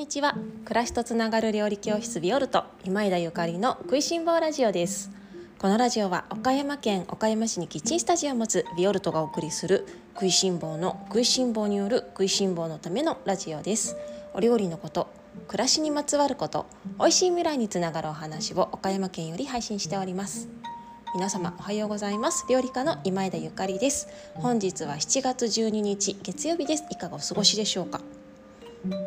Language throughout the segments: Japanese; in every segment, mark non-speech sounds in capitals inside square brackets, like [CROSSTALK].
にちは。暮らしとつながる料理教室ビオルト今枝ゆかりの食いしん坊ラジオです。このラジオは岡山県岡山市にキッチンスタジオを持つビオルトがお送りする食いしん坊の食いしん坊による食いしん坊のためのラジオです。お料理のこと暮らしにまつわること美味しい未来につながるお話を岡山県より配信しております。皆様おはようございます。料理家の今枝ゆかりです。本日は7月12日月曜日です。いかがお過ごしでしょうか？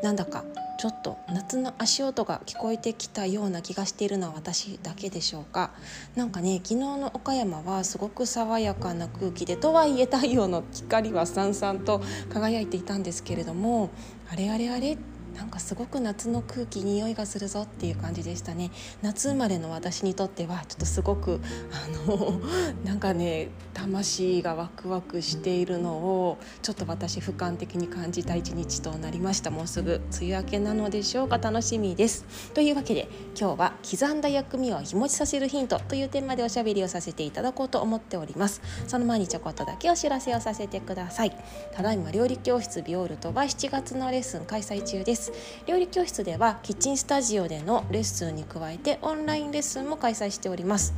なんだかちょっと夏の足音が聞こえてきたような気がしているのは私だけでしょうか。なんかね昨日の岡山はすごく爽やかな空気でとはいえ太陽の光はさんさんと輝いていたんですけれどもあれあれあれっなんかすごく夏の空気匂いがするぞっていう感じでしたね。夏生まれの私にとってはちょっとすごくあの [LAUGHS] なんかね魂がワクワクしているのをちょっと私俯瞰的に感じた一日となりました。もうすぐ梅雨明けなのでしょうか。楽しみです。というわけで今日は刻んだ薬味を日持ちさせるヒントというテーマでおしゃべりをさせていただこうと思っております。その前にちょこっとだけお知らせをさせてください。ただいま料理教室ビオールとは7月のレッスン開催中です。料理教室ではキッチンスタジオでのレッスンに加えてオンラインレッスンも開催しております。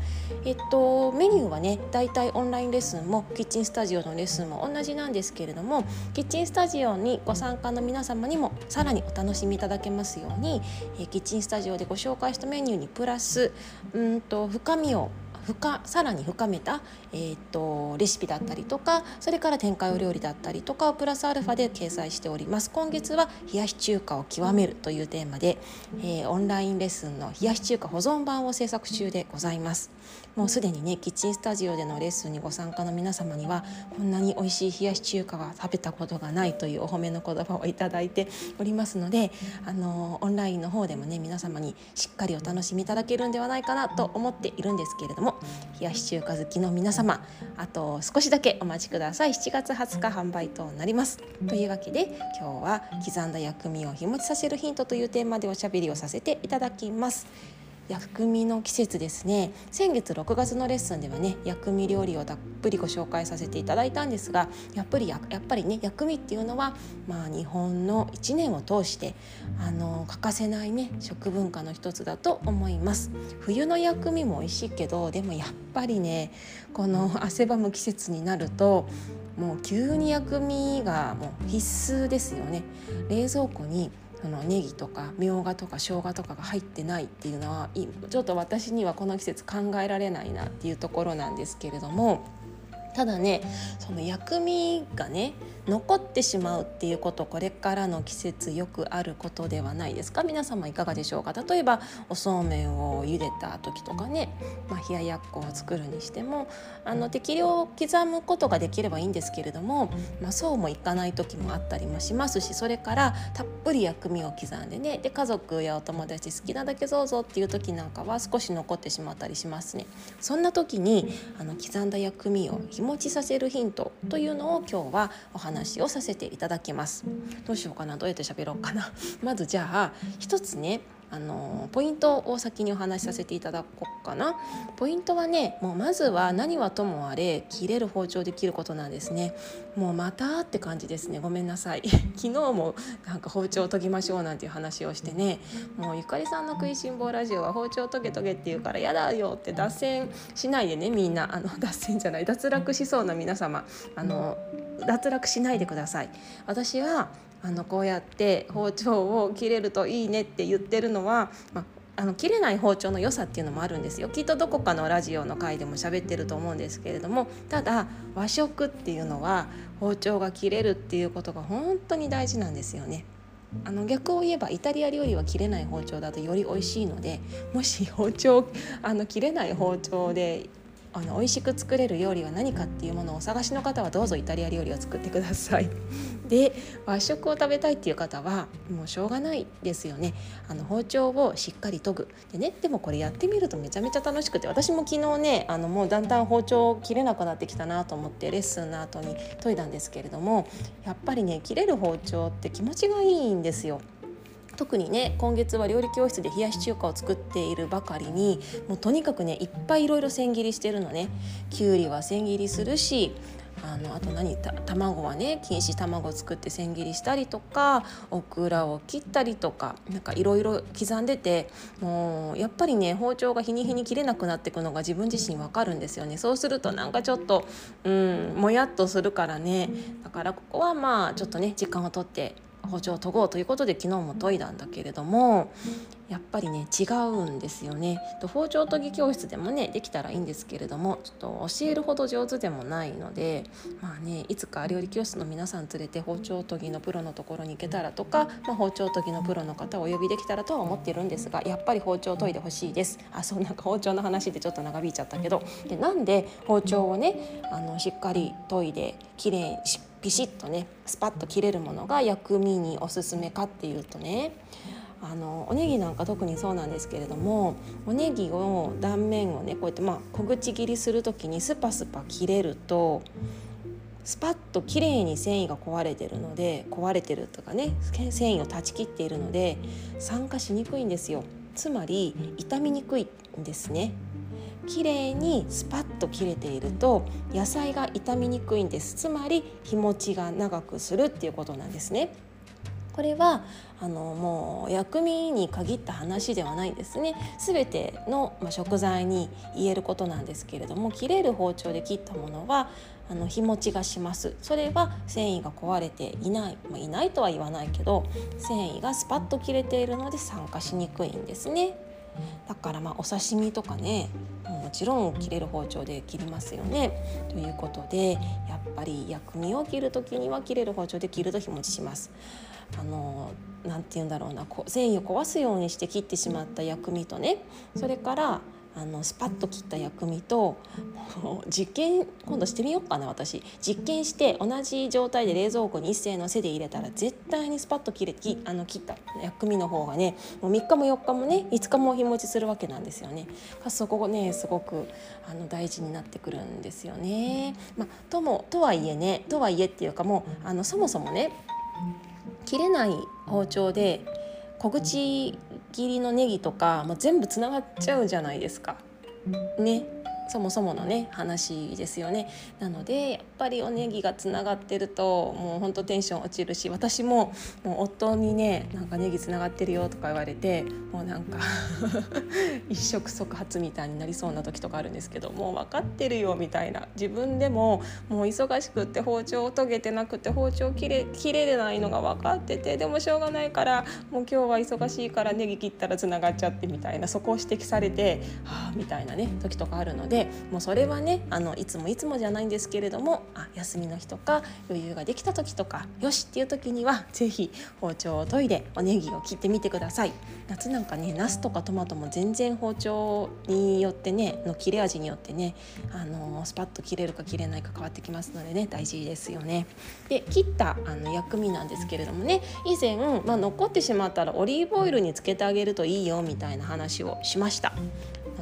えっとメニューはねだいたいオンラインレッスンもキッチンスタジオのレッスンも同じなんですけれどもキッチンスタジオにご参加の皆様にもさらにお楽しみいただけますようにえキッチンスタジオでご紹介したメニューにプラスうんと深みを深さらに深めた、えーと、レシピだったりとかそれから展開お料理だったりとかをプラスアルファで掲載しております。今月は冷やし中華を極めるというテーマで、えー、オンラインレッスンの冷やし中華保存版を制作中でございます。もうすでにねキッチンスタジオでのレッスンにご参加の皆様にはこんなに美味しい冷やし中華は食べたことがないというお褒めの言葉をいただいて [LAUGHS] おりますのであのオンラインの方でもね皆様にしっかりお楽しみいただけるんではないかなと思っているんですけれども冷やし中華好きの皆様あと少しだけお待ちください。7月20日販売となります。というわけで今日は刻んだ薬味を日持ちさせるヒントというテーマでおしゃべりをさせていただきます。薬味の季節ですね。先月6月のレッスンではね薬味料理をたっぷりご紹介させていただいたんですがやっぱりやっぱりね薬味っていうのは、まあ、日本の1年を通してあの欠かせないね食文化の一つだと思います。冬の薬味も美味しいけどでもやっぱりねこの汗ばむ季節になるともう急に薬味がもう必須ですよね。冷蔵庫にあのネギとかみょうがとか生姜とかが入ってないっていうのはちょっと私にはこの季節考えられないなっていうところなんですけれどもただねその薬味がね残ってしまうっていうことこれからの季節よくあることではないですか？皆様いかがでしょうか？例えばおそうめんを茹でた時とかね、まあ、冷ややっこを作るにしてもあの適量刻むことができればいいんですけれども、まあ、そうもいかない時もあったりもしますしそれからたっぷり薬味を刻んでねで家族やお友達好きなだけどうぞっていう時なんかは少し残ってしまったりしますね。そんな時にあの刻んだ薬味を日持ちさせるヒントというのを今日はお話話をさせていただきます。どうしようかなどうやって喋ろうかな。[LAUGHS] まずじゃあ一つねあのポイントを先にお話しさせていただこうかな。ポイントはねもうまずは何はともあれ切れる包丁で切ることなんですね。もうまたって感じですね。ごめんなさい。[LAUGHS] 昨日もなんか包丁を研ぎましょうなんていう話をしてね。もうゆかりさんの食いしん坊ラジオは包丁研げ研げって言うからやだよって脱線しないでねみんな。あの脱線じゃない脱落しそうな皆様。あの脱落しないでください私はあのこうやって包丁を切れるといいねって言ってるのは、まああの切れない包丁の良さっていうのもあるんですよきっとどこかのラジオの回でも喋ってると思うんですけれどもただ和食っていうのは包丁が切れるっていうことが本当に大事なんですよね。あの逆を言えばイタリア料理は切れない包丁だとより美味しいのでもし包丁あの切れない包丁であの美味しく作れる料理は何かっていうものをお探しの方はどうぞイタリア料理を作ってください。で和食を食べたいっていう方はもうしょうがないですよねあの包丁をしっかり研ぐでねでもこれやってみるとめちゃめちゃ楽しくて私も昨日ねあのもうだんだん包丁切れなくなってきたなと思ってレッスンの後に研いだんですけれどもやっぱりね切れる包丁って気持ちがいいんですよ。特にね今月は料理教室で冷やし中華を作っているばかりにもうとにかくねいっぱいいろいろ千切りしてるのね。きゅうりは千切りするしあのあと何卵はね錦糸卵を作って千切りしたりとかオクラを切ったりとかなんかいろいろ刻んでてもうやっぱりね包丁が日に日に切れなくなっていくのが自分自身わかるんですよね。そうするとなんかちょっとうんもやっとするからね。だからここはまあちょっとね時間をとって包丁を研ごうということで昨日も研いだんだけれどもやっぱりね違うんですよね。包丁研ぎ教室でもねできたらいいんですけれどもちょっと教えるほど上手でもないのでまあねいつか料理教室の皆さん連れて包丁研ぎのプロのところに行けたらとか、まあ、包丁研ぎのプロの方をお呼びできたらとは思っているんですがやっぱり包丁研いでほしいです。あそうなんか包丁の話でちょっと長引いちゃったけど。でなんで包丁をねあのしっかり研いで綺麗しピシッとねスパッと切れるものが薬味におすすめかっていうとねあのおネギなんか特にそうなんですけれどもおネギを断面をねこうやってまあ小口切りする時にスパスパ切れるとスパッと綺麗に繊維が壊れてるので壊れてるとかね繊維を断ち切っているので酸化しにくいんですよ。つまり傷みにくいんですね。綺麗にスパッと切れていると野菜が傷みにくいんです。つまり日持ちが長くするっていうことなんですね。これはあのもう薬味に限った話ではないですね。全ての、ま食材に言えることなんですけれども切れる包丁で切ったものはあの日持ちがします。それは繊維が壊れていない、まあ、いないとは言わないけど繊維がスパッと切れているので酸化しにくいんですね。だからまあお刺身とかねもちろん切れる包丁で切りますよね。ということでやっぱり薬味を切る時には切れる包丁で切ると日持ちします。あのなて言うんだろうな繊維を壊すようにして切ってしまった薬味とねそれからあのスパッと切った薬味と [LAUGHS] 実験今度してみようかな私実験して同じ状態で冷蔵庫に一斉の背で入れたら絶対にスパッと切れきあの切った薬味の方がねもう3日も4日もね5日も日持ちするわけなんですよねそこがねすごくあの大事になってくるんですよね。まあ、ともとはいえねとはいえっていうかもうあのそもそもね切れない包丁で小口切りのネギとかまあ全部つながっちゃうじゃないですか。ねそもそものね話ですよねなのでやっぱりおネギがつながってるともうほんとテンション落ちるし私ももう夫にねなんかネギつながってるよとか言われてもうなんか [LAUGHS] 一触即発みたいになりそうな時とかあるんですけどもう分かってるよみたいな自分でももう忙しくって包丁を研げてなくて包丁切れ切れないのが分かっててでもしょうがないからもう今日は忙しいからネギ切ったらつながっちゃってみたいなそこを指摘されてはあみたいなね時とかあるので。でもうそれはねあのいつもいつもじゃないんですけれどもあ休みの日とか余裕ができた時とかよしっていう時には是非包丁を研いでおネギを切ってみてください。夏なんかねナスとかトマトも全然包丁によってねの切れ味によってねあのスパッと切れるか切れないか変わってきますのでね大事ですよね。で切ったあの薬味なんですけれどもね以前、まあ、残ってしまったらオリーブオイルにつけてあげるといいよみたいな話をしました。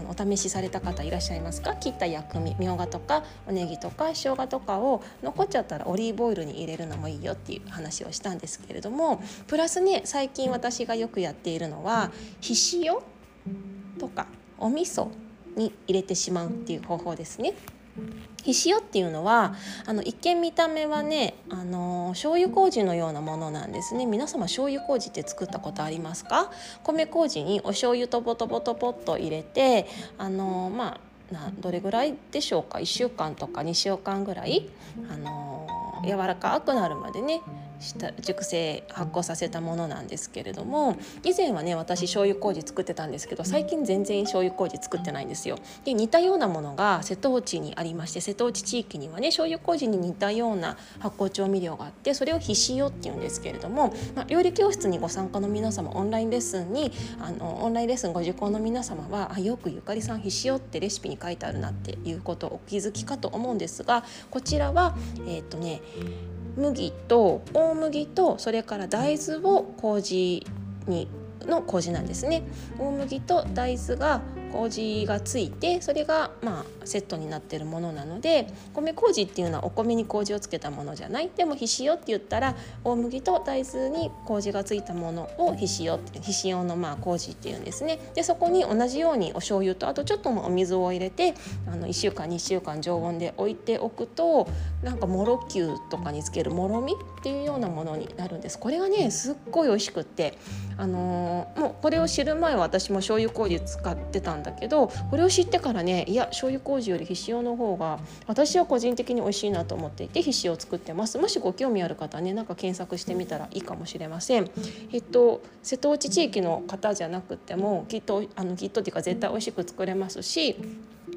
お試しされた方いらっしゃいますか？切った薬味みょうがとかおネギとか生姜とかを残っちゃったらオリーブオイルに入れるのもいいよっていう話をしたんですけれどもプラスね最近私がよくやっているのはひしおとかお味噌に入れてしまうっていう方法ですね。ひしおっていうのはあの一見見た目はねあの醤油麹のようなものなんですね。皆様醤油麹って作ったことありますか？米麹にお醤油とボトボトぼっと入れてあのまあなどれぐらいでしょうか？1週間とか2週間ぐらいあの柔らかくなるまでね。した熟成発酵させたものなんですけれども以前はね私醤油麹作ってたんですけど最近全然醤油麹作ってないんですよ。で似たようなものが瀬戸内にありまして瀬戸内地域にはね醤油麹に似たような発酵調味料があってそれをひしおっていうんですけれども、まあ、料理教室にご参加の皆様オンラインレッスンにあのオンラインレッスンご受講の皆様はあよくゆかりさんひしおってレシピに書いてあるなっていうことをお気づきかと思うんですがこちらはえっ、ー、とね麦と小麦とそれから大豆を麹にの麹なんですね。大麦と大豆が麹がついてそれがまあセットになってるものなので米麹っていうのはお米に麹をつけたものじゃない。でもひしおって言ったら大麦と大豆に麹がついたものをひしおってひしおのまあ麹っていうんですね。でそこに同じようにお醤油とあとちょっとお水を入れてあの1週間2週間常温で置いておくとなんかもろきゅうとかにつけるもろみっていうようなものになるんです。これがねすっごい美味しくってあのー、もうこれを知る前は私も醤油麹使ってたんだけどこれを知ってからねいや醤油麹よりひしおの方が私は個人的に美味しいなと思っていてひしおを作ってます。もしご興味ある方ねなんか検索してみたらいいかもしれません。えっと瀬戸内地域の方じゃなくてもきっとあのきっとっていうか絶対美味しく作れますし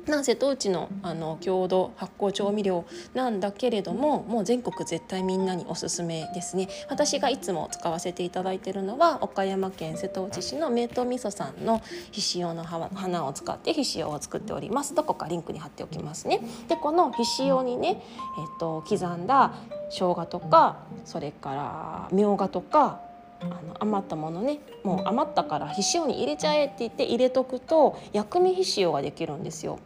な瀬戸内のあの郷土発酵調味料なんだけれどももう全国絶対みんなにおすすめですね。私がいつも使わせていただいているのは岡山県瀬戸内市の名東味噌さんのひしおの花を使ってひしおを作っております。どこかリンクに貼っておきますね。でこのひしおにね、えっと、刻んだ生姜とかそれからみょうがとかあの余ったものねもう余ったからひしおに入れちゃえって言って入れとくと薬味ひしおができるんですよ。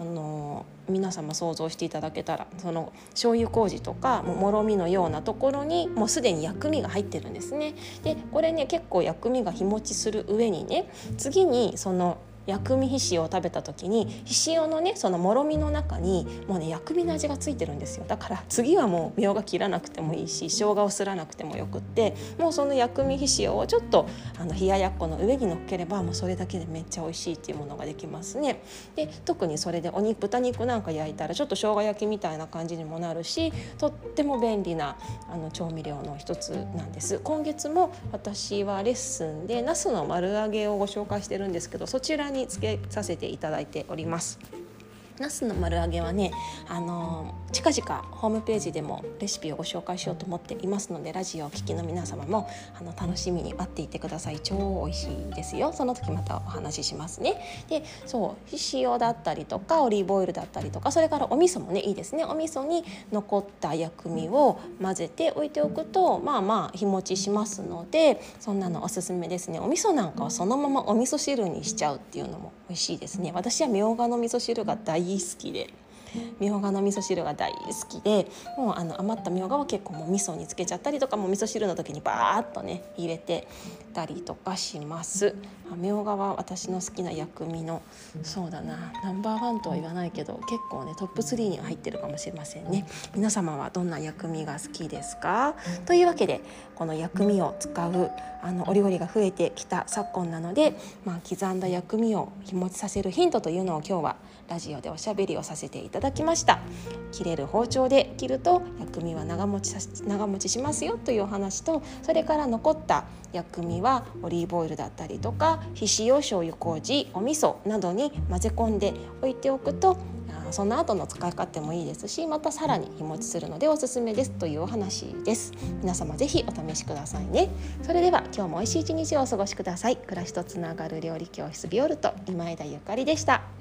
あの皆様想像していただけたらその醤油麹とかもろみのようなところにもうすでに薬味が入ってるんですね。でこれね結構薬味が日持ちする上にね次にその薬味ひしおを食べた時にひしおのねそのもろみの中にもうね薬味の味がついてるんですよ。だから次はもうみょうが切らなくてもいいし生姜をすらなくてもよくってもうその薬味ひしおをちょっとあの冷ややっこの上に乗っければもうそれだけでめっちゃ美味しいっていうものができますね。で特にそれでお肉豚肉なんか焼いたらちょっと生姜焼きみたいな感じにもなるしとっても便利なあの調味料の一つなんです。今月も私はレッスンで茄子の丸揚げをご紹介してるんですけどそちらににつけさせていただいております。ナスの丸揚げはね、あの近々ホームページでもレシピをご紹介しようと思っていますのでラジオを聴きの皆様もあの楽しみに待っていてください。超美味しいですよ。その時またお話ししますね。でそう塩だったりとかオリーブオイルだったりとかそれからお味噌もね。いいですね。お味噌に残った薬味を混ぜて置いておくとまあまあ日持ちしますのでそんなのおすすめですね。お味噌なんかはそのままお味噌汁にしちゃうっていうのも美味しいですね。私はみょうがの味噌汁が大好きで。みょうがの味噌汁が大好きでもうあの余ったみょうがは結構もう味噌につけちゃったりとかもう味噌汁の時にバーッとね入れてたりとかします。みょうがは私の好きな薬味のそうだな。ナンバーワンとは言わないけど結構ねトップ3には入ってるかもしれませんね。皆様はどんな薬味が好きですか？というわけでこの薬味を使うあのお料理が増えてきた昨今なので、まあ、刻んだ薬味を日持ちさせるヒントというのを今日はラジオでおしゃべりをさせていただきました。切れる包丁で切ると薬味は長持ちさ長持ちしますよというお話とそれから残った薬味はオリーブオイルだったりとか皮脂用醤油麹お味噌などに混ぜ込んで置いておくとその後の使い勝手もいいですしまたさらに日持ちするのでおすすめですというお話です。皆様ぜひお試しくださいね。それでは今日も美味しい一日をお過ごしください。暮らしとつながる料理教室ビオルト今枝ゆかりでした。